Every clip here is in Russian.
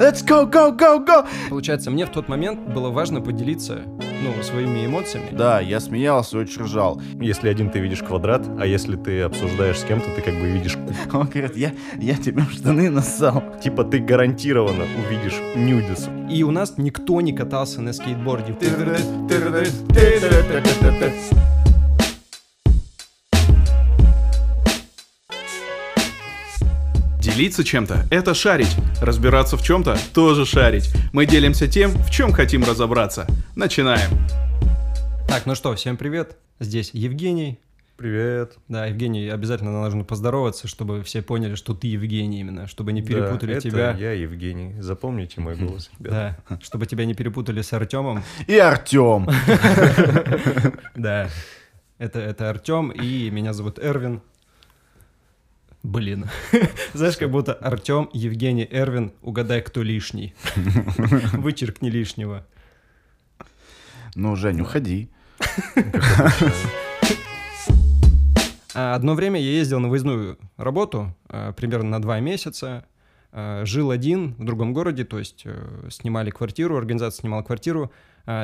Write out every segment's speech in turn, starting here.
Let's go, go, go, go! Получается, мне в тот момент было важно поделиться, ну, своими эмоциями. Да, я смеялся, очень ржал. Если один ты видишь квадрат, а если ты обсуждаешь с кем-то, ты как бы видишь куб. Он говорит, я, я тебе в штаны нассал. Типа ты гарантированно увидишь нюдис. И у нас никто не катался на скейтборде. Делиться чем-то – это шарить. Разбираться в чем-то – тоже шарить. Мы делимся тем, в чем хотим разобраться. Начинаем. Так, ну что, всем привет. Здесь Евгений. Привет. Да, Евгений, обязательно нужно поздороваться, чтобы все поняли, что ты Евгений именно, чтобы не перепутали да, это тебя. я Евгений. Запомните мой голос, ребят. Да, чтобы тебя не перепутали с Артемом. И Артем. Да, это, это Артем, и меня зовут Эрвин. Блин. Знаешь, как будто Артем, Евгений, Эрвин, угадай, кто лишний. Вычеркни лишнего. Ну, Жень, уходи. А, Одно время я ездил на выездную работу, а, примерно на два месяца. А, Жил один в другом городе, то есть э, снимали квартиру, организация снимала квартиру,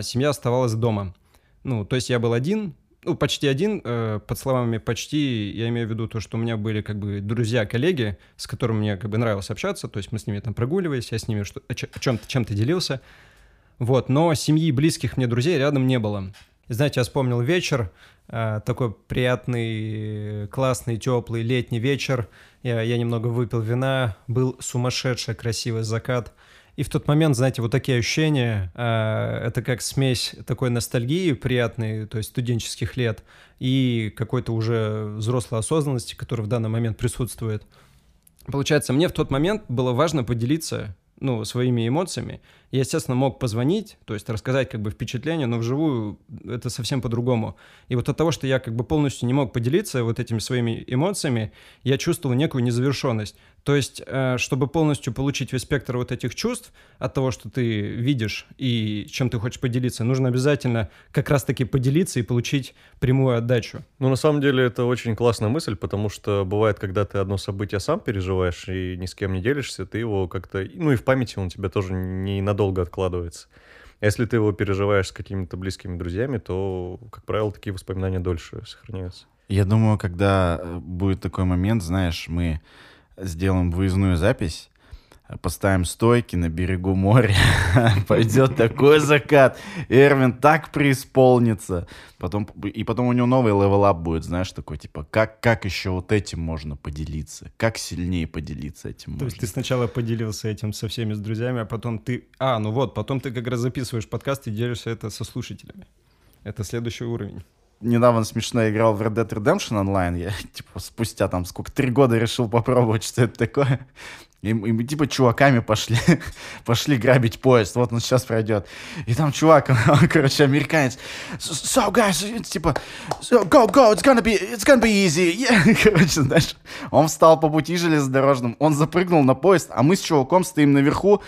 семья оставалась дома. Ну, то есть я был один, ну, почти один, э, под словами почти, я имею в виду то, что у меня были как бы друзья, коллеги, с которыми мне как бы нравилось общаться, то есть мы с ними там прогуливались, я с ними что, о чем-то, чем-то делился, вот, но семьи близких мне друзей рядом не было. И знаете, я вспомнил вечер, э, такой приятный, классный, теплый летний вечер, я, я немного выпил вина, был сумасшедший красивый закат, и в тот момент, знаете, вот такие ощущения, э, это как смесь такой ностальгии приятной, то есть студенческих лет, и какой-то уже взрослой осознанности, которая в данный момент присутствует. Получается, мне в тот момент было важно поделиться ну, своими эмоциями. Я, естественно, мог позвонить, то есть рассказать как бы впечатление, но вживую это совсем по-другому. И вот от того, что я как бы полностью не мог поделиться вот этими своими эмоциями, я чувствовал некую незавершенность. То есть, э, чтобы полностью получить весь спектр вот этих чувств от того, что ты видишь и чем ты хочешь поделиться, нужно обязательно как раз-таки поделиться и получить прямую отдачу. Ну, на самом деле, это очень классная мысль, потому что бывает, когда ты одно событие сам переживаешь и ни с кем не делишься, ты его как-то... Ну, и в памяти он тебя тоже ненадолго откладывается. А Если ты его переживаешь с какими-то близкими друзьями, то, как правило, такие воспоминания дольше сохраняются. Я думаю, когда э, будет такой момент, знаешь, мы сделаем выездную запись, поставим стойки на берегу моря, пойдет такой закат, Эрвин так преисполнится, потом, и потом у него новый level up будет, знаешь, такой, типа, как, как еще вот этим можно поделиться, как сильнее поделиться этим То можно. есть ты сначала поделился этим со всеми с друзьями, а потом ты... А, ну вот, потом ты как раз записываешь подкаст и делишься это со слушателями. Это следующий уровень. Недавно смешно играл в Red Dead Redemption Online. Я, типа, спустя там сколько, три года решил попробовать, что это такое. И, и мы, типа, чуваками пошли, пошли грабить поезд. Вот он сейчас пройдет. И там чувак, он, короче, американец. So, guys, типа, so, go, go, it's gonna be, it's gonna be easy. Yeah. Короче, знаешь, он встал по пути железнодорожным, он запрыгнул на поезд, а мы с чуваком стоим наверху,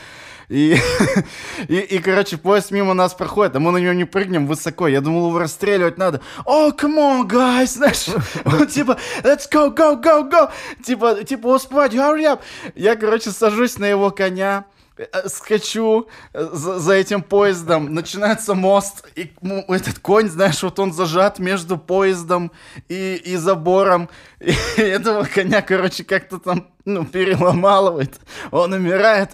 и, и, и, короче, поезд мимо нас проходит, а мы на него не прыгнем высоко. Я думал, его расстреливать надо. О, oh, come on, guys, знаешь, он типа, let's go, go, go, go. Типа, типа, успевать, hurry up. Я, короче, сажусь на его коня, э, скачу э, за, за этим поездом, начинается мост, и ну, этот конь, знаешь, вот он зажат между поездом и, и забором, и этого коня, короче, как-то там, ну, переломалывает, он умирает,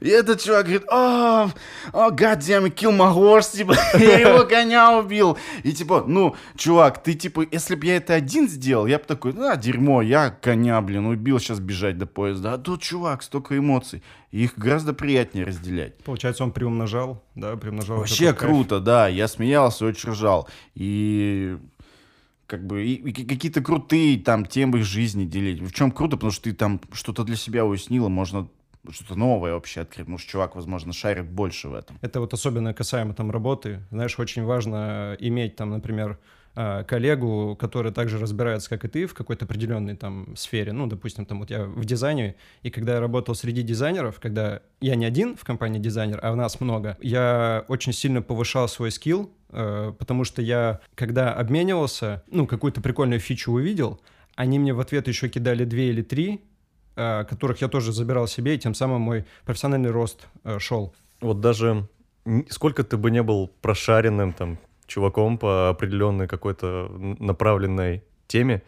и этот чувак говорит, о, о, god damn it, kill my horse, типа, я его коня убил, и типа, ну, чувак, ты, типа, если бы я это один сделал, я бы такой, а, дерьмо, я коня, блин, убил, сейчас бежать до поезда, а тут, чувак, столько эмоций, их гораздо приятнее разделять. Получается, он приумножал, да, приумножал. Вообще этот кайф. круто, да. Я смеялся, очень ржал. И как бы и, и какие-то крутые там темы жизни делить. В чем круто, потому что ты там что-то для себя уяснила, можно что-то новое вообще открыть. Потому что чувак, возможно, шарит больше в этом. Это вот особенно касаемо там работы. Знаешь, очень важно иметь там, например, коллегу, который также разбирается, как и ты, в какой-то определенной там сфере. Ну, допустим, там вот я в дизайне, и когда я работал среди дизайнеров, когда я не один в компании дизайнер, а у нас много, я очень сильно повышал свой скилл, э, потому что я, когда обменивался, ну, какую-то прикольную фичу увидел, они мне в ответ еще кидали две или три э, которых я тоже забирал себе, и тем самым мой профессиональный рост шел. Вот даже сколько ты бы не был прошаренным там чуваком по определенной какой-то направленной теме,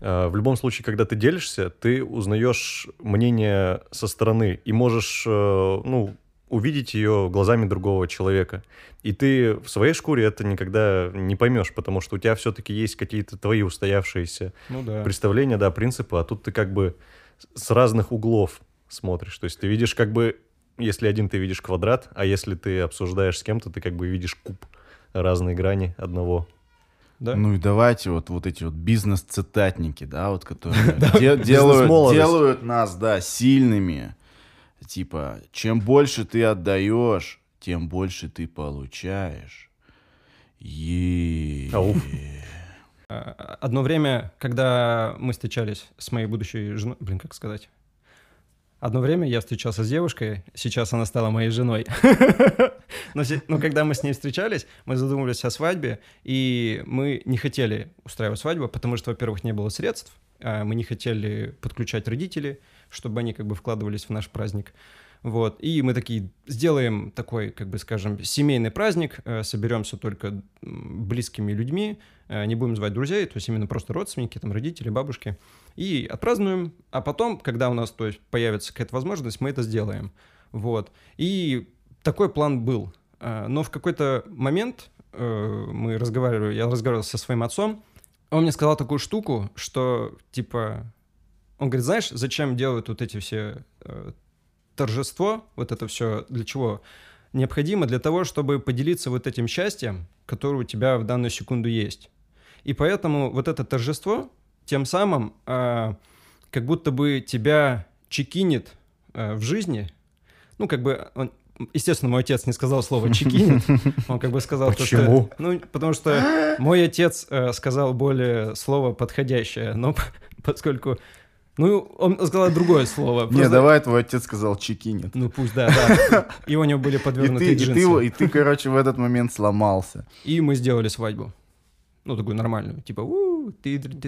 э, в любом случае, когда ты делишься, ты узнаешь мнение со стороны и можешь, э, ну, увидеть ее глазами другого человека. И ты в своей шкуре это никогда не поймешь, потому что у тебя все-таки есть какие-то твои устоявшиеся Ну да. представления, да, принципы, а тут ты как бы с разных углов смотришь. То есть ты видишь как бы, если один ты видишь квадрат, а если ты обсуждаешь с кем-то, ты как бы видишь куб разные грани одного. Да? Ну и давайте вот, вот эти вот бизнес-цитатники, да, вот которые де- делают, делают нас, да, сильными. Типа, чем больше ты отдаешь, тем больше ты получаешь. Е. Ау. А, Одно время, когда мы встречались с моей будущей женой, блин, как сказать? Одно время я встречался с девушкой, сейчас она стала моей женой. Но, когда мы с ней встречались, мы задумывались о свадьбе, и мы не хотели устраивать свадьбу, потому что, во-первых, не было средств, а мы не хотели подключать родителей, чтобы они как бы вкладывались в наш праздник. Вот. И мы такие сделаем такой, как бы скажем, семейный праздник, э, соберемся только близкими людьми, э, не будем звать друзей, то есть именно просто родственники, там родители, бабушки, и отпразднуем, а потом, когда у нас то есть, появится какая-то возможность, мы это сделаем. Вот. И такой план был. Э, Но в какой-то момент мы разговаривали, я разговаривал со своим отцом, он мне сказал такую штуку, что типа, он говорит, знаешь, зачем делают вот эти все торжество, вот это все для чего необходимо? Для того, чтобы поделиться вот этим счастьем, которое у тебя в данную секунду есть. И поэтому вот это торжество тем самым э, как будто бы тебя чекинит э, в жизни. Ну, как бы, он- естественно, мой отец не сказал слово чекинит, он как бы сказал то, что... Почему? Ну, потому что мой отец э, сказал более слово подходящее, но поскольку... Ну, он сказал другое слово. Не, Просто- давай, твой отец сказал чекинет. ну пусть, да, да. И у него были И подвернуты ты, и, джинсы. ты, его- и ты, короче, в этот момент сломался. И мы сделали свадьбу. Ну, такую нормальную. Типа, «У, тидры, Ну.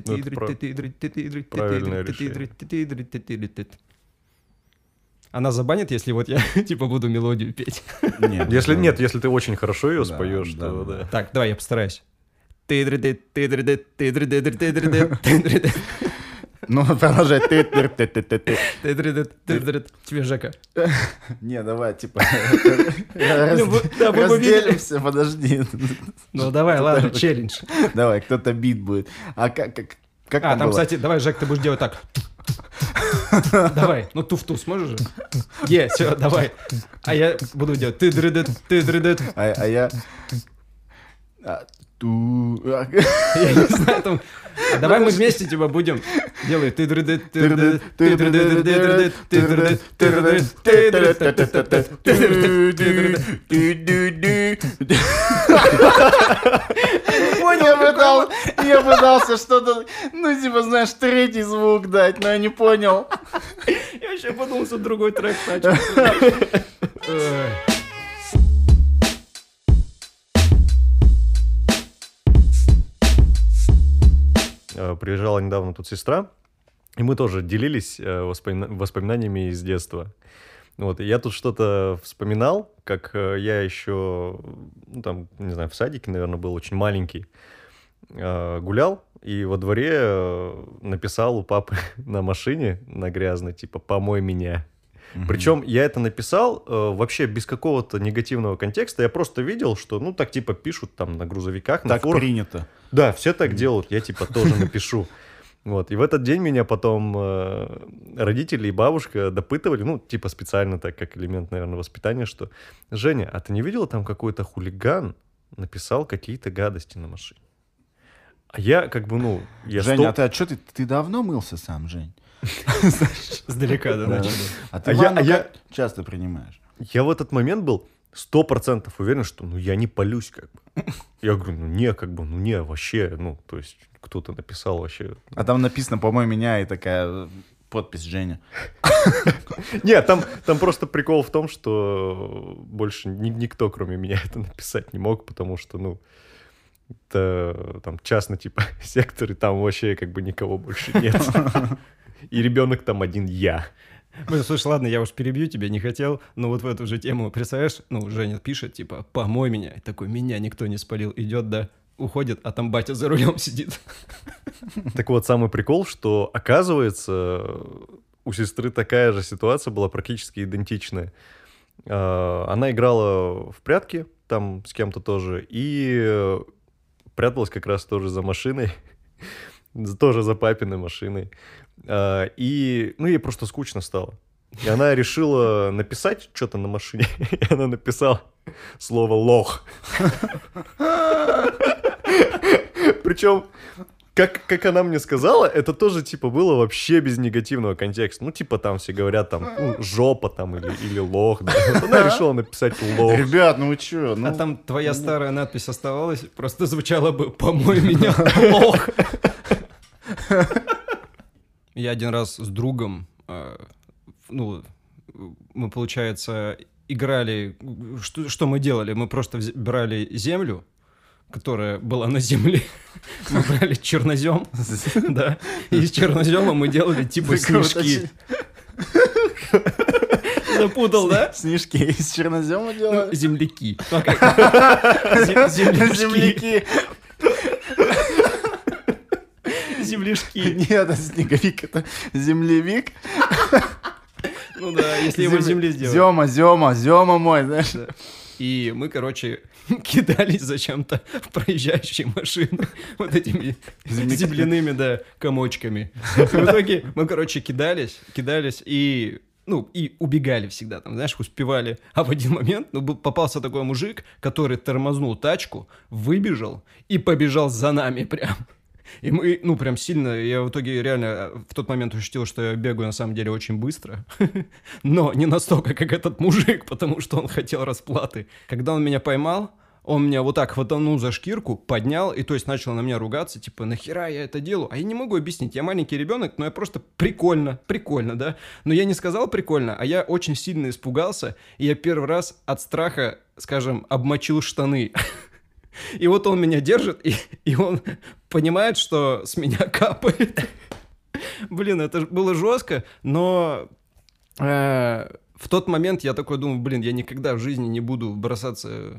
Она забанит, если вот я, типа, буду мелодию петь. Нет, Если ну, нет, если ты очень хорошо ее споешь, то да. Так, давай, я постараюсь. Ну, продолжай. Ты- ты- ты- ты- ты- ты. тидры, тидры. Тебе, Жека. Не, давай, типа... Разделимся, подожди. Ну, давай, ладно, челлендж. Давай, кто-то бит будет. А как, как, как А, там кстати, давай, Жек, ты будешь делать так. Давай, ну туфту сможешь же? Е, все, давай. А я буду делать ты дрыдыт, ты дрыдыт. А, а я... Ту... Я не знаю, там... Давай мы вместе тебя будем делать. Я пытался, я пытался что-то, ну, типа, знаешь, третий звук дать, но я не понял. Я вообще подумал, что другой трек начал. Приезжала недавно тут сестра, и мы тоже делились э, воспомина- воспоминаниями из детства. Вот, я тут что-то вспоминал, как э, я еще, ну, там, не знаю, в садике, наверное, был очень маленький, э, гулял, и во дворе э, написал у папы на машине, на грязной, типа, «помой меня». Причем я это написал э, вообще без какого-то негативного контекста. Я просто видел, что, ну, так типа пишут там на грузовиках, на Так фурах. принято. Да, все так делают, я типа тоже напишу. Вот, и в этот день меня потом э, родители и бабушка допытывали, ну, типа специально так, как элемент, наверное, воспитания, что «Женя, а ты не видела там какой-то хулиган написал какие-то гадости на машине?» А я как бы, ну, я Женя, сто- а ты, а что ты, ты давно мылся сам, Жень? Издалека, да, начали. А ты А я- а часто принимаешь? я в этот момент был сто процентов уверен, что, ну, я не полюсь как бы. Я говорю, ну, не, как бы, ну, не, вообще, ну, то есть кто-то написал вообще А там написано, по-моему, меня и такая э, подпись Женя. Нет, там, там просто прикол в том, что больше ни- никто, кроме меня, это написать не мог, потому что, ну, это там частный типа сектор, и там вообще как бы никого больше нет. И ребенок там один я. Блин, слушай, ладно, я уж перебью тебя, не хотел, но вот в эту же тему, представляешь, ну, Женя пишет, типа, помой меня, и такой, меня никто не спалил, идет, да, уходит, а там батя за рулем сидит. Так вот, самый прикол, что оказывается, у сестры такая же ситуация была практически идентичная. А, Она играла в прятки там с кем-то тоже и пряталась как раз тоже за машиной, тоже за папиной машиной. А, И, ну, ей просто скучно стало. И она решила написать что-то на машине. И она написала слово «лох». Причем, как, как она мне сказала, это тоже, типа, было вообще без негативного контекста. Ну, типа, там все говорят, там, ну, жопа там или, или лох. да. Она решила написать лох. Ребят, ну вы чё? Ну, А там твоя старая надпись оставалась, просто звучала бы «Помой меня, лох». Я один раз с другом, э, ну, мы, получается, играли... Что, что мы делали? Мы просто брали землю, которая была на земле. Мы брали чернозем, да, и из чернозема мы делали типа снежки. Запутал, да? Снежки из чернозема Ну, делают? земляки. Земляки. Земляшки. Нет, это снеговик, это землевик. Ну да, если его земли сделать. Зема, Зема, Зема мой, знаешь. И мы, короче, кидались зачем-то в проезжающие машины вот этими земляными, да, комочками. В итоге мы, короче, кидались, кидались и ну, и убегали всегда, там, знаешь, успевали. А в один момент, ну, попался такой мужик, который тормознул тачку, выбежал и побежал за нами прям. И мы, ну, прям сильно, я в итоге реально э, в тот момент ощутил, что я бегаю на самом деле очень быстро, но не настолько, как этот мужик, потому что он хотел расплаты. Когда он меня поймал, он меня вот так хватанул за шкирку, поднял, и то есть начал на меня ругаться, типа, нахера я это делаю? А я не могу объяснить, я маленький ребенок, но я просто прикольно, прикольно, да? Но я не сказал прикольно, а я очень сильно испугался, и я первый раз от страха, скажем, обмочил штаны. И вот он меня держит, и, и он понимает, что с меня капает. Блин, это было жестко, но э, в тот момент я такой думаю, блин, я никогда в жизни не буду бросаться э,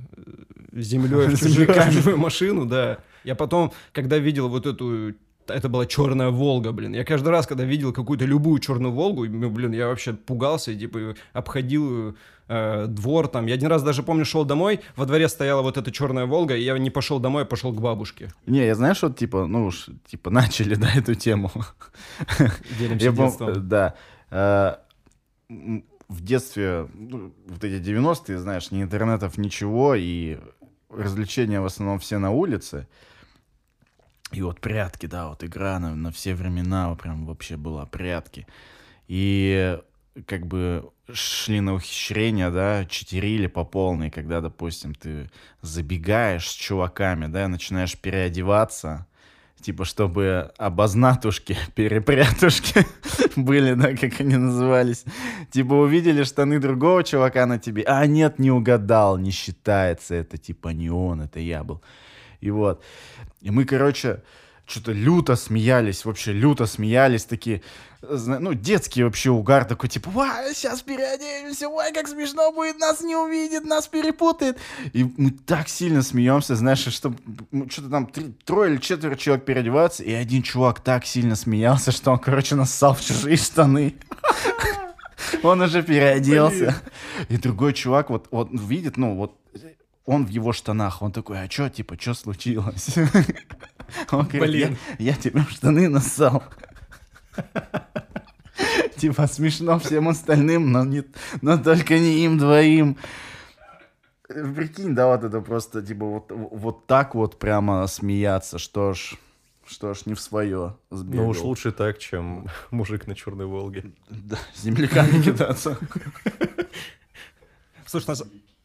землей в чужую машину, да. Я потом, когда видел вот эту это была черная Волга, блин. Я каждый раз, когда видел какую-то любую черную Волгу, ну, блин, я вообще пугался, и, типа, обходил э, двор там. Я один раз даже помню, шел домой, во дворе стояла вот эта черная Волга, и я не пошел домой, а пошел к бабушке. Не, я знаешь, вот типа, ну уж, типа, начали, да, эту тему. Делимся детством. Да. Э, В детстве, ну, вот эти 90-е, знаешь, ни интернетов, ничего, и развлечения в основном все на улице. И вот прятки, да, вот игра на, на все времена прям вообще была прятки. И как бы шли на ухищрения, да, читерили по полной, когда, допустим, ты забегаешь с чуваками, да, начинаешь переодеваться, типа, чтобы обознатушки, перепрятушки были, да, как они назывались. Типа, увидели штаны другого чувака на тебе, а нет, не угадал, не считается, это типа не он, это я был. И вот. И мы, короче, что-то люто смеялись, вообще люто смеялись, такие, ну, детский вообще угар такой, типа, «Ва, сейчас переоденемся, ой, как смешно будет, нас не увидит, нас перепутает. И мы так сильно смеемся, знаешь, что что-то там три- трое или четверо человек переодеваются, и один чувак так сильно смеялся, что он, короче, нассал в чужие штаны. Он уже переоделся. И другой чувак вот, вот видит, ну, вот он в его штанах, он такой, а чё, типа, что случилось? Он говорит, Блин. я, я тебе в штаны нассал. Типа, смешно всем остальным, но, не, но только не им двоим. Прикинь, да, вот это просто, типа, вот, вот так вот прямо смеяться, что ж, что ж, не в свое Ну уж лучше так, чем мужик на черной Волге. Да, земляками кидаться. Слушай,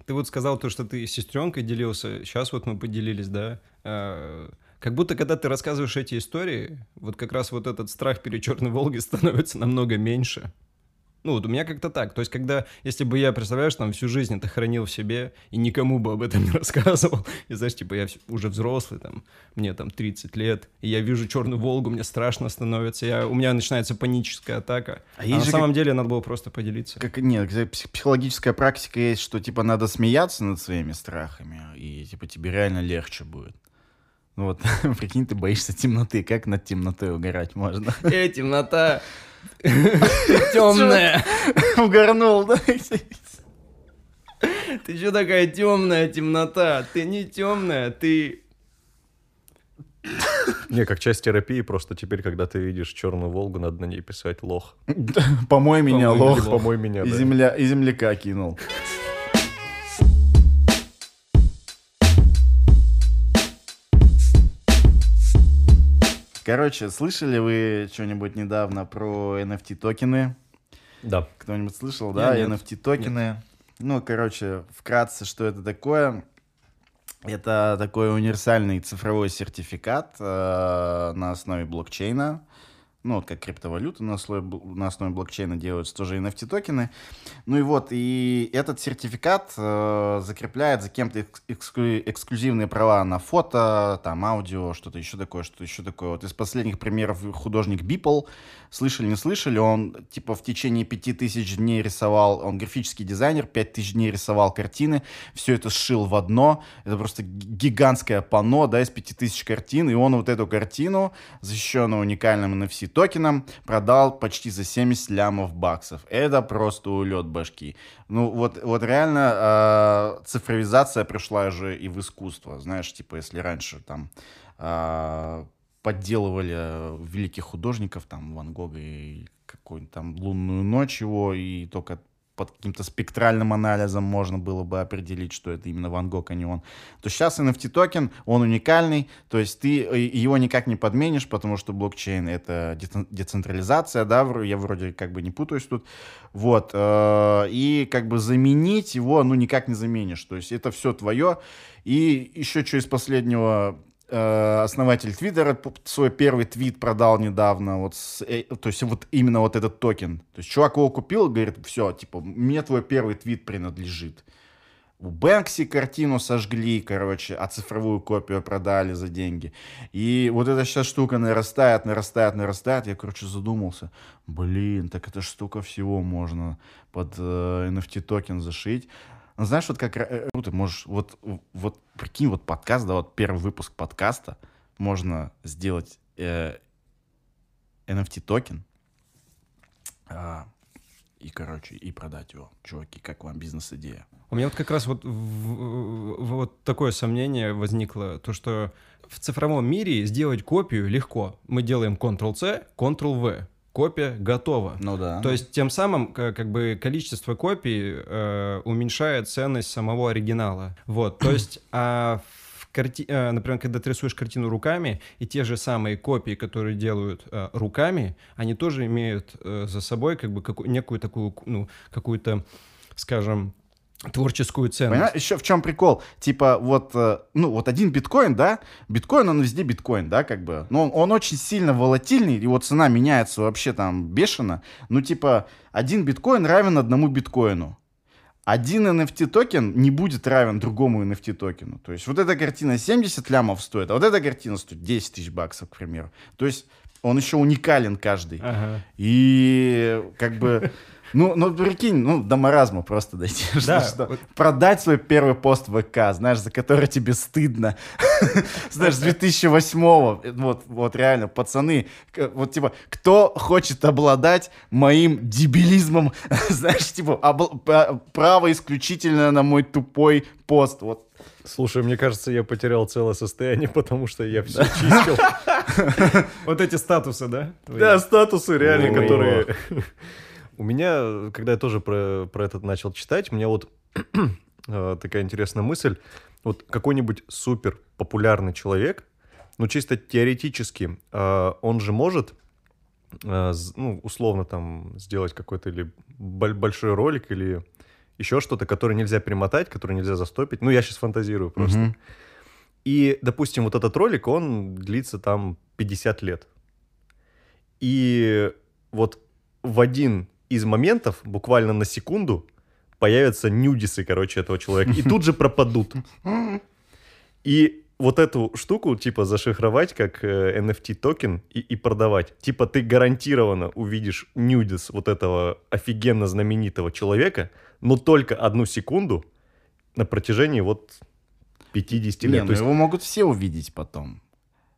ты вот сказал то, что ты с сестренкой делился. Сейчас вот мы поделились, да. Э, Как будто, когда ты рассказываешь эти истории, вот как раз вот этот страх перед Черной Волгой становится намного меньше. Ну, вот у меня как-то так. То есть, когда, если бы я, представляешь, там всю жизнь это хранил в себе и никому бы об этом не рассказывал, и знаешь, типа, я уже взрослый, там, мне там 30 лет, и я вижу черную Волгу, мне страшно становится, я, у меня начинается паническая атака. А, а на самом как... деле надо было просто поделиться. Как, нет, психологическая практика есть, что, типа, надо смеяться над своими страхами, и, типа, тебе реально легче будет. Ну вот, прикинь, ты боишься темноты, как над темнотой угорать можно? Э, темнота! Темная. Угорнул, да? Ты что такая темная темнота? Ты не темная, ты... Не, как часть терапии, просто теперь, когда ты видишь черную Волгу, надо на ней писать лох. Помой меня, лох. Помой меня, И земля, и земляка кинул. Короче, слышали вы что-нибудь недавно про NFT токены? Да. Кто-нибудь слышал, да? Я NFT токены. Ну, короче, вкратце, что это такое? Это такой универсальный цифровой сертификат э, на основе блокчейна ну, вот как криптовалюта на основе, на основе блокчейна делаются, тоже NFT токены. Ну и вот, и этот сертификат э, закрепляет за кем-то эксклю, эксклюзивные права на фото, там, аудио, что-то еще такое, что-то еще такое. Вот из последних примеров художник Beeple, слышали, не слышали, он, типа, в течение пяти тысяч дней рисовал, он графический дизайнер, пять тысяч дней рисовал картины, все это сшил в одно, это просто гигантское панно, да, из пяти тысяч картин, и он вот эту картину, защищенную уникальным NFC токеном продал почти за 70 лямов баксов. Это просто улет башки. Ну, вот, вот реально э, цифровизация пришла же и в искусство. Знаешь, типа, если раньше там э, подделывали великих художников, там, Ван Гога и какую-нибудь там «Лунную ночь» его, и только под каким-то спектральным анализом можно было бы определить, что это именно Ван Гог, а не он, то сейчас NFT токен, он уникальный, то есть ты э, его никак не подменишь, потому что блокчейн — это децентрализация, да, я вроде как бы не путаюсь тут, вот, э, и как бы заменить его, ну, никак не заменишь, то есть это все твое, и еще что из последнего основатель Твиттера свой первый твит продал недавно, вот, с, э, то есть вот именно вот этот токен. То есть чувак его купил, говорит, все, типа, мне твой первый твит принадлежит. У Бэнкси картину сожгли, короче, а цифровую копию продали за деньги. И вот эта сейчас штука нарастает, нарастает, нарастает. Я, короче, задумался. Блин, так эта штука всего можно под э, NFT токен зашить. Ну, знаешь, вот как э, ты можешь, вот, вот прикинь, вот подкаст, да, вот первый выпуск подкаста можно сделать э, NFT токен э, и, короче, и продать его. Чуваки, как вам бизнес-идея? У меня вот как раз вот, в, в, вот такое сомнение возникло, то, что в цифровом мире сделать копию легко. Мы делаем Ctrl-C, Ctrl-V копия готова. Ну да. То есть тем самым как бы количество копий э, уменьшает ценность самого оригинала. Вот, то есть а в карти... э, например, когда ты рисуешь картину руками, и те же самые копии, которые делают э, руками, они тоже имеют э, за собой как бы какую... некую такую, ну, какую-то, скажем, творческую ценность. Понимаешь, еще в чем прикол? Типа, вот, э, ну, вот один биткоин, да, биткоин, он везде биткоин, да, как бы, но он, он очень сильно волатильный, его цена меняется вообще там бешено, ну, типа, один биткоин равен одному биткоину. Один NFT токен не будет равен другому NFT токену. То есть вот эта картина 70 лямов стоит, а вот эта картина стоит 10 тысяч баксов, к примеру. То есть он еще уникален каждый. Ага. И как бы ну, ну, прикинь, ну, до маразма просто дойти. Да, что, вот... Продать свой первый пост в ВК, знаешь, за который тебе стыдно. знаешь, с 2008-го. Вот, вот реально, пацаны, вот типа, кто хочет обладать моим дебилизмом, знаешь, типа, право исключительно на мой тупой пост. Вот Слушай, мне кажется, я потерял целое состояние, потому что я все чистил. Вот эти статусы, да? Да, статусы реально, которые... У меня, когда я тоже про, про это начал читать, у меня вот э, такая интересная мысль. Вот какой-нибудь супер популярный человек, ну чисто теоретически, э, он же может, э, ну условно там сделать какой-то или большой ролик или еще что-то, которое нельзя перемотать, которое нельзя застопить. Ну я сейчас фантазирую просто. Mm-hmm. И, допустим, вот этот ролик, он длится там 50 лет. И вот в один из моментов буквально на секунду появятся нюдисы, короче, этого человека, и тут же пропадут. И вот эту штуку, типа, зашифровать как э, NFT токен и, и продавать. Типа, ты гарантированно увидишь нюдис вот этого офигенно знаменитого человека, но только одну секунду на протяжении вот 50 Не, лет. ну То есть, его могут все увидеть потом.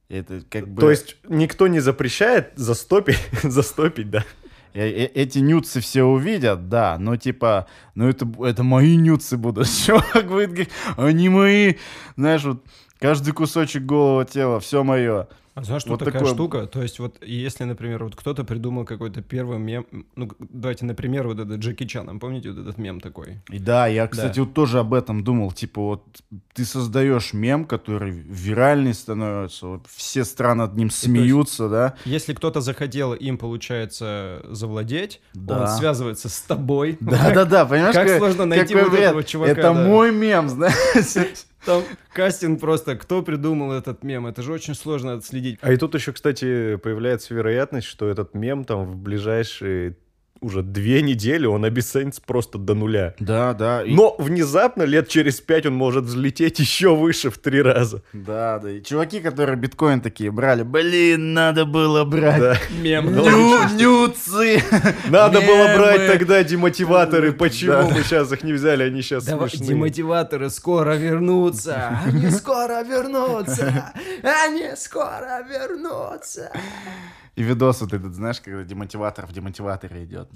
Это как бы... то есть никто не запрещает застопить, застопить, да. Э- э- Эти нюцы все увидят, да, но типа, ну это, это мои нюцы будут. Чувак будет говорить, они мои. Знаешь, вот каждый кусочек голого тела, все мое. А знаешь, что Вот такая такое- штука? То есть вот если, например, вот кто-то придумал какой-то первый мем, ну, давайте, например, вот этот Джеки Чаном, помните вот этот мем такой? И да, я, кстати, вот тоже об этом думал. Типа, вот ты создаешь мем, который виральный становится, вот все страны над ним смеются, да. Если кто-то захотел им, получается, завладеть, он Да. связывается с тобой. Да-да-да, понимаешь, Как как- сложно найти вот этого чувака, Это да. мой мем, знаешь. Там кастинг просто, кто придумал этот мем, это же очень сложно отследить. А и тут еще, кстати, появляется вероятность, что этот мем там в ближайшие уже две недели он обесценится просто до нуля. Да, да. и- Но внезапно, лет через пять, он может взлететь еще выше в три раза. Да, да. И чуваки, которые биткоин такие брали, блин, надо было брать. Да. Мем. Ню- Нюцы. Надо было брать тогда демотиваторы. Почему Да. мы сейчас их не взяли? Они сейчас Давай, смешные. демотиваторы скоро вернутся. Они скоро вернутся. Они скоро вернутся. И видос вот этот, знаешь, когда демотиватор в демотиваторе идет.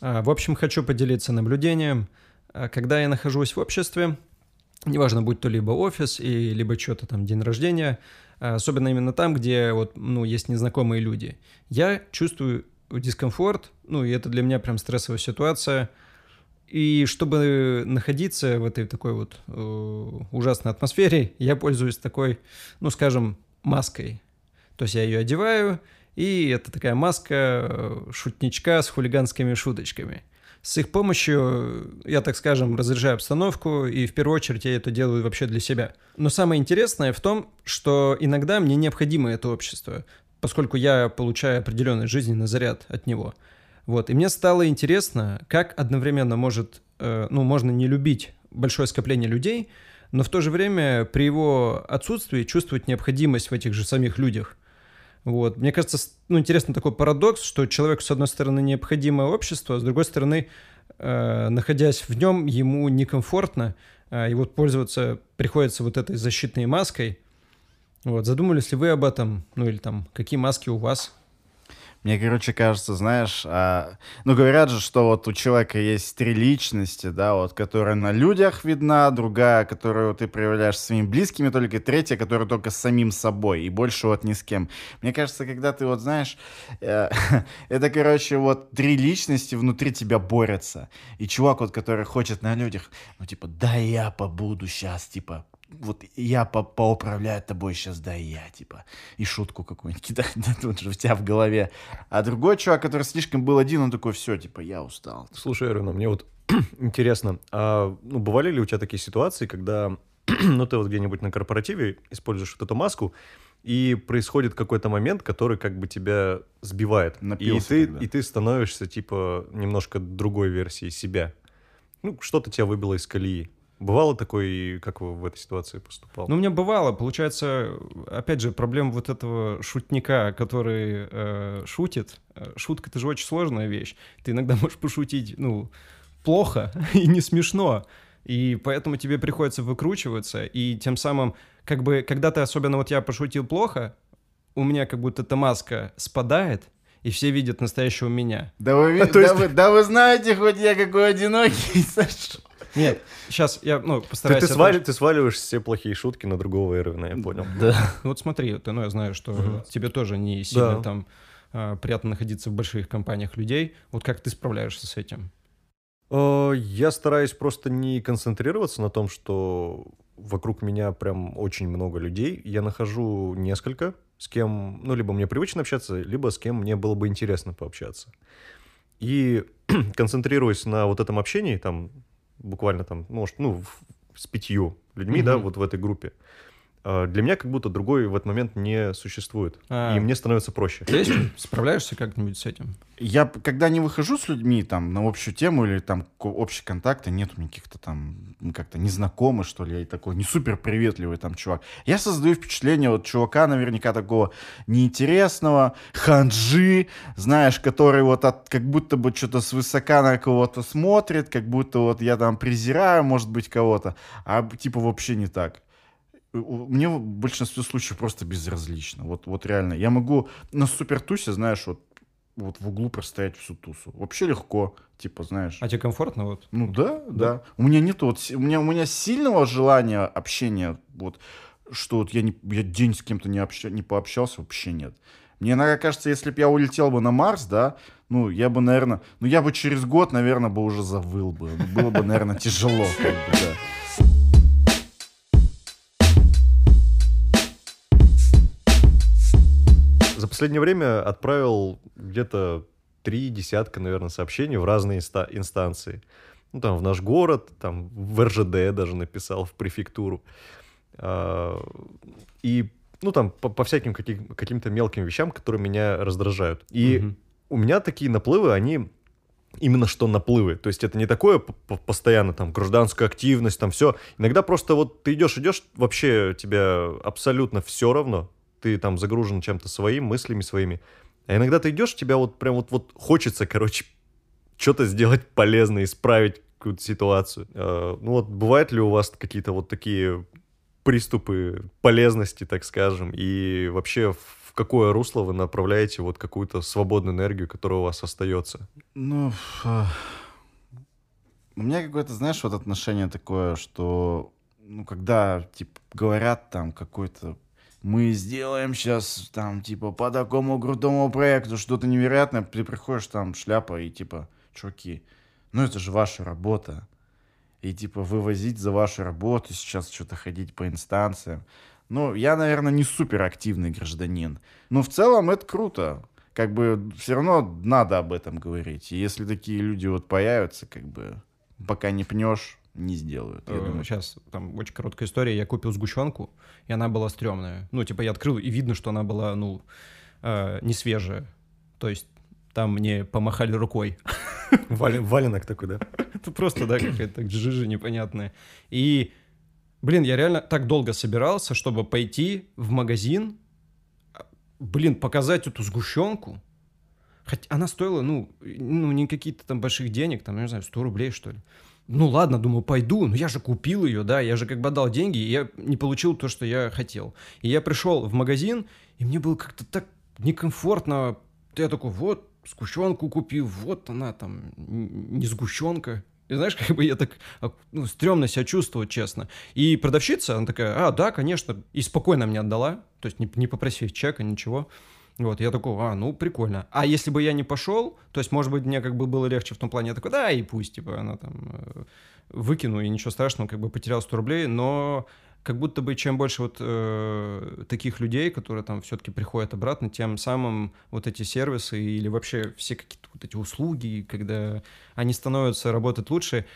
А, В общем, хочу поделиться наблюдением. А, Когда я нахожусь в обществе, неважно, будь то либо офис, и либо что-то там, день рождения, а, особенно именно там, где вот, ну, есть незнакомые люди, я чувствую дискомфорт, ну, и это для меня прям стрессовая ситуация. И чтобы находиться в этой такой вот э, ужасной атмосфере, я пользуюсь такой, ну, скажем, маской. То есть я ее одеваю, и это такая маска э, шутничка с хулиганскими шуточками. С их помощью я, так скажем, разряжаю обстановку, и в первую очередь я это делаю вообще для себя. Но самое интересное в том, что иногда мне необходимо это общество, поскольку я получаю определенный жизненный заряд от него. Вот. И мне стало интересно, как одновременно может, э, ну, можно не любить большое скопление людей, но в то же время при его отсутствии чувствовать необходимость в этих же самих людях. Вот. Мне кажется, ну, интересный такой парадокс, что человеку, с одной стороны, необходимо общество, а с другой стороны, э, находясь в нем, ему некомфортно, э, и вот пользоваться приходится вот этой защитной маской. Вот. Задумались ли вы об этом? Ну или там, какие маски у вас? Мне, короче, кажется, знаешь, а, ну, говорят же, что вот у человека есть три личности, да, вот, которая на людях видна, другая, которую ты проявляешь с своими близкими только, и третья, которая только с самим собой, и больше вот ни с кем. Мне кажется, когда ты вот, знаешь, э, это, короче, вот три личности внутри тебя борются, и чувак вот, который хочет на людях, ну, типа, да я побуду сейчас, типа, вот я по поуправляю тобой сейчас, да, и я, типа, и шутку какую-нибудь кидать, да, тут же у тебя в голове. А другой чувак, который слишком был один, он такой, все, типа, я устал. Слушай, Арина, мне вот интересно, а ну, бывали ли у тебя такие ситуации, когда ну, ты вот где-нибудь на корпоративе используешь вот эту маску, и происходит какой-то момент, который как бы тебя сбивает. И Напился ты, когда. и ты становишься, типа, немножко другой версией себя. Ну, что-то тебя выбило из колеи. Бывало такое, и как вы в этой ситуации поступал? Ну, у меня бывало, получается, опять же, проблема вот этого шутника, который э, шутит. Э, Шутка — это же очень сложная вещь. Ты иногда можешь пошутить, ну, плохо и не смешно. И поэтому тебе приходится выкручиваться, и тем самым, как бы, когда ты, особенно вот я пошутил плохо, у меня как будто эта маска спадает, и все видят настоящего меня. Да вы, А, то есть- да, вы, да вы знаете, хоть я какой одинокий, Саша. Нет, сейчас я, ну, ты, постараюсь... ты, это- свали- ты сваливаешь все плохие шутки на другого Эрвина, я понял. Да. Ну Вот смотри, ты, ну, я знаю, что Мгм. тебе тоже не сильно Да. там а, приятно находиться в больших компаниях людей. Вот как ты справляешься с этим? Э, Я стараюсь просто не концентрироваться на том, что вокруг меня прям очень много людей. Я нахожу несколько, с кем, ну, либо мне привычно общаться, либо с кем мне было бы интересно пообщаться. И концентрируясь на вот этом общении, там, буквально там, может, ну, с пятью людьми, да, Мгм. вот в этой группе, для меня как будто другой в этот момент не существует. А. И мне становится проще. Есть? Справляешься как-нибудь с этим? Я, когда не выхожу с людьми там на общую тему или там общие контакты, нет у меня каких-то там ну, как-то незнакомый, что ли, я и такой не супер приветливый там чувак. Я создаю впечатление вот чувака наверняка такого неинтересного, ханжи, знаешь, который вот от, как будто бы что-то свысока на кого-то смотрит, как будто вот я там презираю, может быть, кого-то, а типа вообще не так. У- Мне в большинстве случаев просто безразлично. Вот, вот реально. Я могу на супертусе, знаешь, вот вот в углу простоять всю тусу. Вообще легко, типа, знаешь. А тебе комфортно вот? Ну да, да. У меня нету вот, у меня, у меня сильного желания общения, вот, что вот я, не, я день с кем-то не, обща, не пообщался, вообще нет. Мне иногда кажется, если бы я улетел бы на Марс, да, ну, я бы, наверное, ну, я бы через год, наверное, бы уже завыл бы. Было бы, наверное, тяжело, как бы, да. Последнее время отправил где-то три десятка, наверное, сообщений в разные инста- инстанции. Ну, там, в наш город, там, в РЖД даже написал, в префектуру. А, И, ну, там, по, по всяким каким- каким-то мелким вещам, которые меня раздражают. И Мгм. у меня такие наплывы, они именно что наплывы. То есть это не такое постоянно там гражданская активность, там все. Иногда просто вот ты идешь, идешь, вообще тебя абсолютно все равно. Ты там загружен чем-то своим, мыслями своими. А иногда ты идешь, тебя вот прям вот, вот хочется, короче, что-то сделать полезное, исправить какую-то ситуацию. Э, ну вот бывают ли у вас какие-то вот такие приступы полезности, так скажем, и вообще в какое русло вы направляете вот какую-то свободную энергию, которая у вас остается? Ну, ф- у меня какое-то, знаешь, вот отношение такое, что, ну, когда, типа, говорят там какой-то, мы сделаем сейчас, там, типа, по такому крутому проекту что-то невероятное, ты приходишь там, шляпа, и, типа, чуваки, ну, это же ваша работа. И, типа, вывозить за вашу работу, сейчас что-то ходить по инстанциям. Ну, я, наверное, не супер активный гражданин. Но в целом это круто как бы все равно надо об этом говорить. И если такие люди вот появятся, как бы пока не пнешь, не сделают. Я думаю, Сейчас, там, очень короткая история. Я купил сгущенку, и она была стрёмная. Ну, типа, я открыл, и видно, что она была, ну, э, не свежая. То есть там мне помахали рукой. валенок такой, да? Это просто, да, какая-то жижа непонятная. И, блин, я реально так долго собирался, чтобы пойти в магазин, а, блин, показать эту сгущенку. Хотя она стоила, ну, ну, не какие-то там больших денег, там, я не знаю, 100 рублей, что ли. Ну ладно, думаю, пойду, но я же купил ее, да, я же как бы отдал деньги, и я не получил то, что я хотел. И я пришел в магазин, и мне было как-то так некомфортно. Я такой, вот, сгущенку купил, вот она там, не сгущенка. И знаешь, как бы я так, а, ну, стрёмно себя чувствовать, честно. И продавщица, она такая, а, да, конечно, и спокойно мне отдала, то есть не, не попросив чека, ничего. Вот, я такой, а, ну, прикольно. А если бы я не пошел, то есть, может быть, мне как бы было легче в том плане, я такой, да, и пусть, типа, она там э, выкину, и ничего страшного, как бы потерял 100 рублей, но как будто бы чем больше вот э, таких людей, которые там все-таки приходят обратно, тем самым вот эти сервисы или вообще все какие-то вот эти услуги, когда они становятся работать лучше.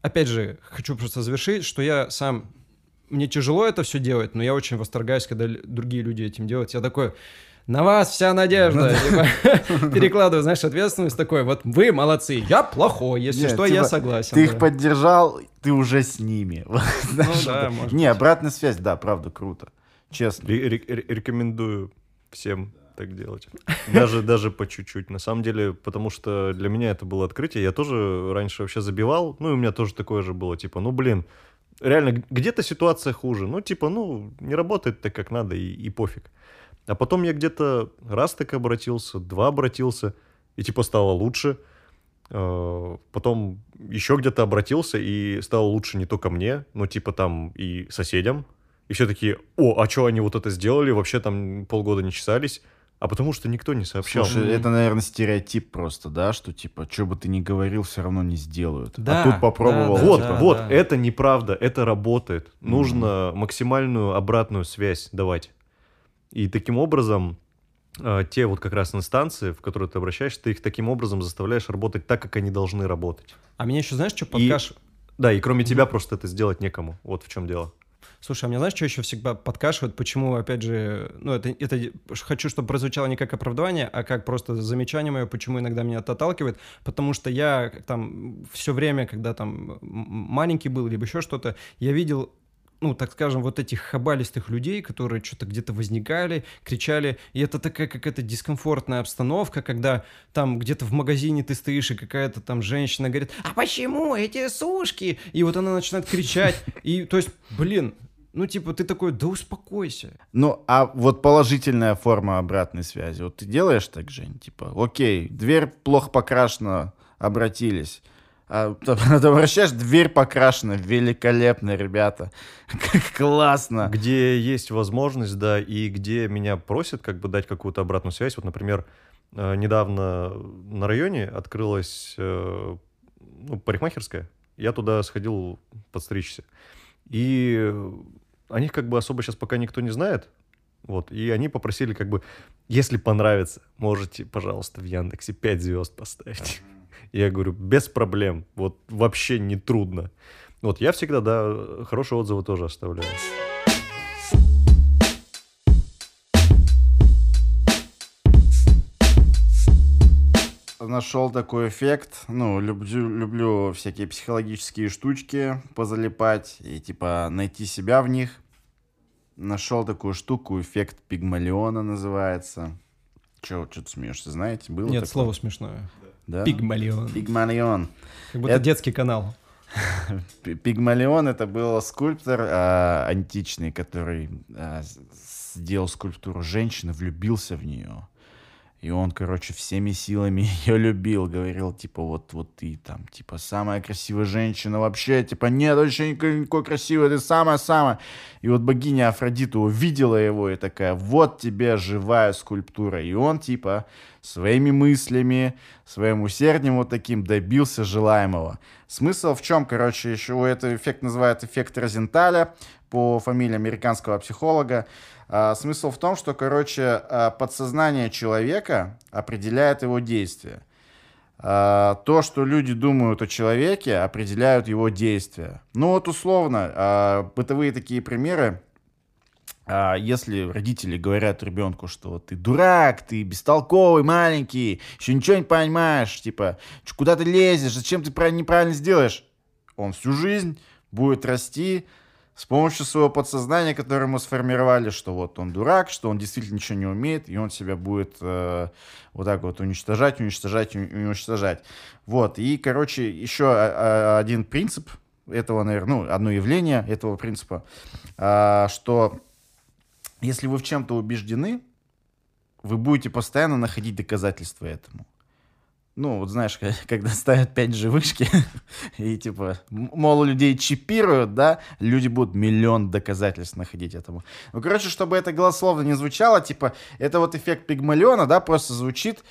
Опять же, хочу просто завершить, что я сам мне тяжело это все делать, но я очень восторгаюсь, когда другие люди этим делают. Я такой, на вас вся надежда. типа, Перекладываю, знаешь, ответственность такой, вот вы молодцы, я плохой, если что, я типа, согласен. ты да. их поддержал, ты уже с ними. Знаешь, да, может Не, быть. обратная связь, да, правда, круто. Честно. Ре- ре- ре- Рекомендую всем так делать. Даже, даже по чуть-чуть. На самом деле, потому что для меня это было открытие. Я тоже раньше вообще забивал. Ну, и у меня тоже такое же было. Типа, ну, блин, реально, где-то ситуация хуже. Ну, типа, ну, не работает так, как надо, и, и пофиг. А потом я где-то раз так обратился, два обратился, и типа стало лучше. Э, Потом еще где-то обратился, и стало лучше не только мне, но типа там и соседям. И все такие, о, а что они вот это сделали? Вообще там полгода не чесались. А потому что никто не сообщал. Слушай, это, наверное, стереотип просто, да, что типа, что бы ты ни говорил, все равно не сделают. Да, а тут попробовал. да, вот, да, вот, да. это неправда, это работает. Нужно максимальную обратную связь давать. И таким образом, э, те вот как раз инстанции, в которые ты обращаешься, ты их таким образом заставляешь работать так, как они должны работать. А меня еще, знаешь, что И- подкаш... Да, и кроме тебя просто это сделать некому. Вот в чем дело. Слушай, а мне знаешь, что еще всегда подкашивает? Почему, опять же, ну, это, это хочу, чтобы прозвучало не как оправдание, а как просто замечание мое, почему иногда меня это отталкивает. Потому что я там все время, когда там маленький был, либо еще что-то, я видел ну, так скажем, вот этих хабалистых людей, которые что-то где-то возникали, кричали, и это такая какая-то дискомфортная обстановка, когда там где-то в магазине ты стоишь, и какая-то там женщина говорит, а почему эти сушки? И вот она начинает кричать, и то есть, блин, ну, типа, ты такой, да успокойся. Ну, а вот положительная форма обратной связи. Вот ты делаешь так, Жень? Типа, окей, дверь плохо покрашена, обратились. А, ты обращаешь, дверь покрашена, великолепно, ребята. Классно. Где есть возможность, да, и где меня просят как бы дать какую-то обратную связь. Вот, например, э, недавно на районе открылась э, ну, парикмахерская. Я туда сходил подстричься. И о них как бы особо сейчас пока никто не знает. Вот, и они попросили как бы, если понравится, можете, пожалуйста, в Яндексе 5 звезд поставить. Я говорю, без проблем, вот вообще не трудно. Вот я всегда, да, хорошие отзывы тоже оставляю. Нашел такой эффект. Ну, люблю, люблю всякие психологические штучки позалипать и типа найти себя в них. Нашел такую штуку, эффект пигмалиона называется. Че, что ты смеешься, знаете? Было Нет, такое? слово смешное. Да? Пигмалион. Пигмалион. Как будто Это- детский канал. Пи- Пигмалион это был скульптор а, античный, который а, сделал скульптуру женщины, влюбился в нее. И он, короче, всеми силами ее любил. Говорил, типа, вот, вот ты там, типа, самая красивая женщина вообще. Типа, нет, вообще никакой, никакой красивой, ты самая-самая. И вот богиня Афродита увидела его и такая, вот тебе живая скульптура. И он, типа, своими мыслями, своим усердием вот таким добился желаемого. Смысл в чем, короче, еще этот эффект называют эффект Розенталя по фамилии американского психолога. А, смысл в том, что, короче, а, подсознание человека определяет его действия. А, то, что люди думают о человеке, определяют его действия. Ну вот условно, бытовые такие примеры. А, Если родители говорят ребенку, что ты дурак, ты бестолковый, маленький, еще ничего не понимаешь, типа, «Чё, куда ты лезешь, зачем ты правильно- неправильно сделаешь, он всю жизнь будет расти с помощью своего подсознания, которое мы сформировали, что вот он дурак, что он действительно ничего не умеет, и он себя будет э, вот так вот уничтожать, уничтожать, ун- уничтожать. Вот, и, короче, еще а, а, один принцип этого, наверное, ну, одно явление этого принципа, а, что если вы в чем-то убеждены, вы будете постоянно находить доказательства этому. Ну, вот знаешь, когда ставят 5G вышки, и типа, мол, людей чипируют, да, люди будут миллион доказательств находить этому. Ну, короче, чтобы это голословно не звучало, типа, это вот эффект пигмалиона, да, просто звучит,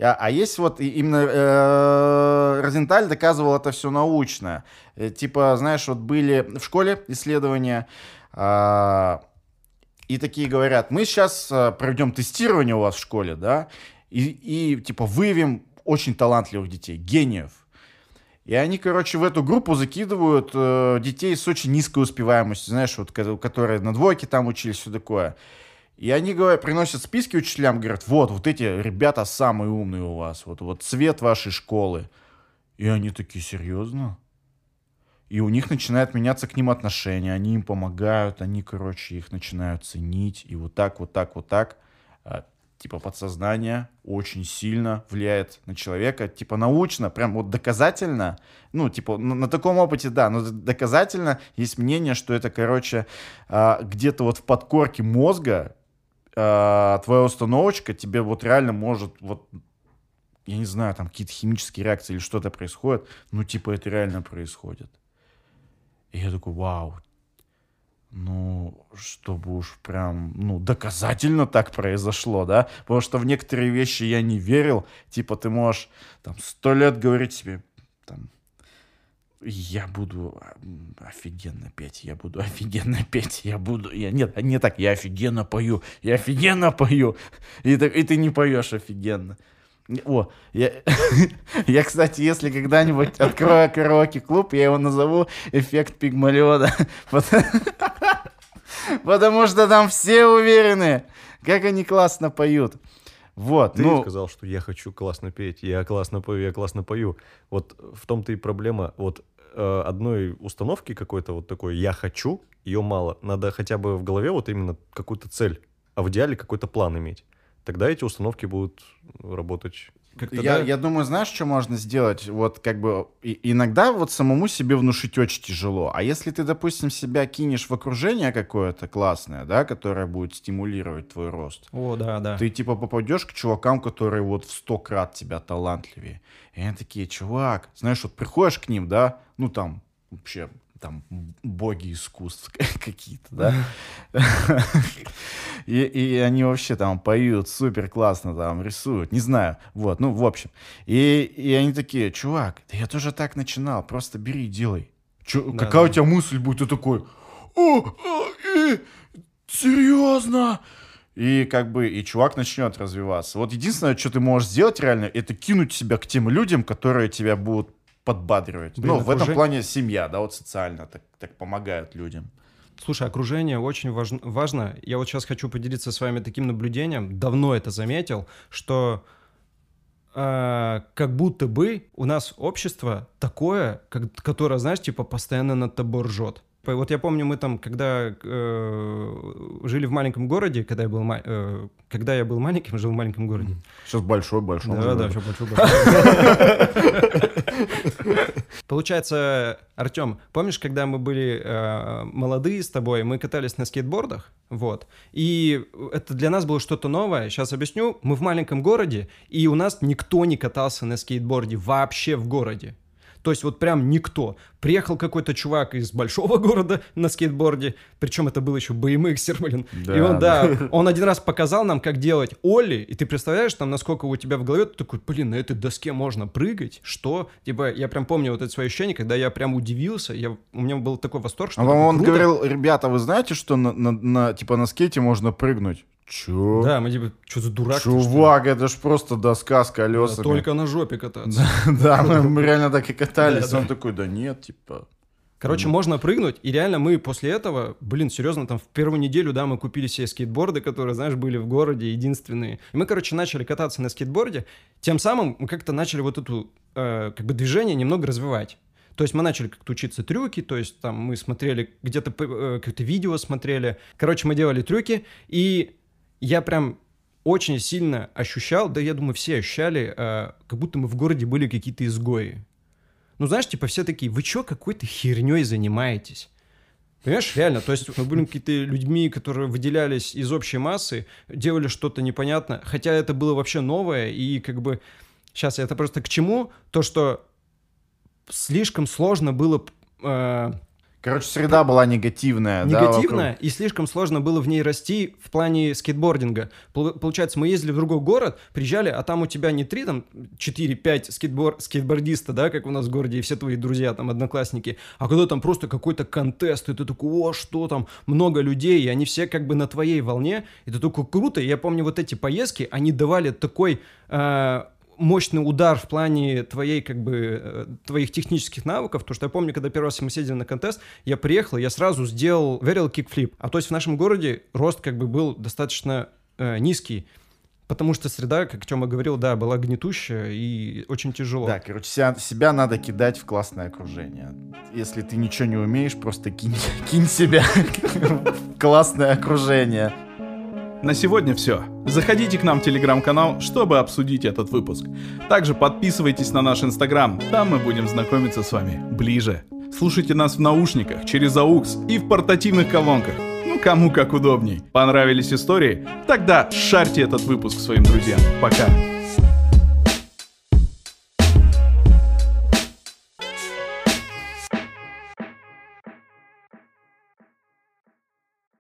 а, а есть вот именно э, Розенталь доказывал это все научно. Э, типа, знаешь, вот были в школе исследования, а, и такие говорят, мы сейчас э, проведем тестирование у вас в школе, да, и, и типа выявим очень талантливых детей, гениев. И они, короче, в эту группу закидывают э, детей с очень низкой успеваемостью, знаешь, вот, ко- которые на двойке там учились, все такое. И они говорят, приносят списки учителям, говорят, вот, вот эти ребята самые умные у вас, вот, вот цвет вашей школы. И они такие, серьезно? И у них начинает меняться к ним отношение, они им помогают, они, короче, их начинают ценить, и вот так, вот так, вот так. Типа подсознание очень сильно влияет на человека, типа научно, прям вот доказательно, ну, типа на, на таком опыте, да, но доказательно есть мнение, что это, короче, а, где-то вот в подкорке мозга а, твоя установочка тебе вот реально может вот я не знаю, там какие-то химические реакции или что-то происходит, ну, типа, это реально происходит. И я такой, вау, ну, чтобы уж прям, ну, доказательно так произошло, да? Потому что в некоторые вещи я не верил. Типа, ты можешь там сто лет говорить себе, там, я буду а, офигенно петь, я буду офигенно петь, я буду... Я, нет, не так, я офигенно пою, я офигенно пою. И, ты- и ты не поешь офигенно. О, я, я, кстати, если когда-нибудь открою караоке-клуб, я его назову «Эффект Пигмалиона». Пот- Потому что там все уверены, как они классно поют. Вот, Ты ну, сказал, что я хочу классно петь, я классно пою, я классно пою. Вот в том-то и проблема. Вот э, одной установки какой-то вот такой «я хочу», ее мало. Надо хотя бы в голове вот именно какую-то цель, а в идеале какой-то план иметь. Тогда эти установки будут работать. Как-то, я, да? я думаю, знаешь, что можно сделать? Вот как бы и- иногда вот самому себе внушить очень тяжело. А если ты, допустим, себя кинешь в окружение какое-то классное, да, которое будет стимулировать твой рост, О, да, да. ты типа попадешь к чувакам, которые вот в сто крат тебя талантливее. И они такие, чувак, знаешь, вот приходишь к ним, да, ну там вообще там боги искусств какие-то, да, и, и они вообще там поют супер классно, там рисуют, не знаю, вот, ну, в общем. И, и они такие, чувак, да я тоже так начинал, просто бери и делай. Чё, Да, какая да. у тебя мысль будет? Ты такой, о, а, э, серьезно? И как бы и чувак начнет развиваться. Вот единственное, что ты можешь сделать реально, это кинуть себя к тем людям, которые тебя будут подбадривать. Блин, ну, в этом окружение- плане семья, да, вот социально так, так помогают людям. Слушай, окружение очень важно, важно. Я вот сейчас хочу поделиться с вами таким наблюдением. Давно это заметил, что э, как будто бы у нас общество такое, как- которое, знаешь, типа постоянно над тобой ржет. Вот я помню, мы там, когда э, жили в маленьком городе, когда я был, э, когда я был маленьким, жил в маленьком городе. Сейчас большой, большой. Да, да, все большой, большой. Получается, Артем, помнишь, когда мы были э, молодые с тобой, мы катались на скейтбордах, вот, и это для нас было что-то новое. Сейчас объясню. Мы в маленьком городе, и у нас никто не катался на скейтборде вообще в городе. То есть вот прям никто. Приехал какой-то чувак из большого города на скейтборде, причем это был еще BMX, блин. Да, и он, да, он один раз показал нам, как делать Олли, и ты представляешь, там, насколько у тебя в голове, ты такой, блин, на этой доске можно прыгать, что? Типа, я прям помню вот это свое ощущение, когда я прям удивился, я, у меня был такой восторг, что А он круто. говорил, ребята, вы знаете, что на, на- на- типа на скейте можно прыгнуть? Чё? Да, мы типа, что за дурак? ты, что ли?» Чувак, это ж просто доска с Да, колесами. только на жопе кататься. Да, мы, реально так и катались. Да, Он такой, да нет, типа. Короче, можно прыгнуть, и реально мы после этого, блин, серьезно, там в первую неделю, да, мы купили себе скейтборды, которые, знаешь, были в городе единственные. И мы, короче, начали кататься на скейтборде, тем самым мы как-то начали вот эту, э, как бы, движение немного развивать. То есть мы начали как-то учиться трюки, то есть там мы смотрели, где-то э, какое-то видео смотрели. Короче, мы делали трюки, и я прям очень сильно ощущал, да я думаю, все ощущали, э, как будто мы в городе были какие-то изгои. Ну, знаешь, типа все такие, вы чё какой-то херней занимаетесь? Понимаешь, реально, то есть мы были какие-то людьми, которые выделялись из общей массы, делали что-то непонятное, хотя это было вообще новое, и как бы... Сейчас это просто к чему? То, что слишком сложно было... э, Короче, среда была негативная. да, негативно, и слишком сложно было в ней расти в плане скейтбординга. Пол- Получается, мы ездили в другой город, приезжали, а там у тебя не три, там, 4-5 скейтбор- скейтбордиста, да, как у нас в городе, и все твои друзья, там, одноклассники, а когда там просто какой-то контест, и ты такой, о, что там, много людей, и они все как бы на твоей волне, и ты такой, круто, и я помню вот эти поездки, они давали такой... э, мощный удар в плане твоей, как бы, э, твоих технических навыков, потому что я помню, когда первый раз мы сидели на контест, я приехал, я сразу сделал верил кикфлип. А то есть в нашем городе рост как бы был достаточно э, низкий, потому что среда, как Тёма говорил, да, была гнетущая и очень тяжело. Да, короче, себя, себя надо кидать в классное окружение. Если ты ничего не умеешь, просто кинь, кинь себя в классное окружение. На сегодня все. Заходите к нам в телеграм-канал, чтобы обсудить этот выпуск. Также подписывайтесь на наш инстаграм, там мы будем знакомиться с вами ближе. Слушайте нас в наушниках, через AUX и в портативных колонках. Ну, кому как удобней. Понравились истории? Тогда шарьте этот выпуск своим друзьям. Пока.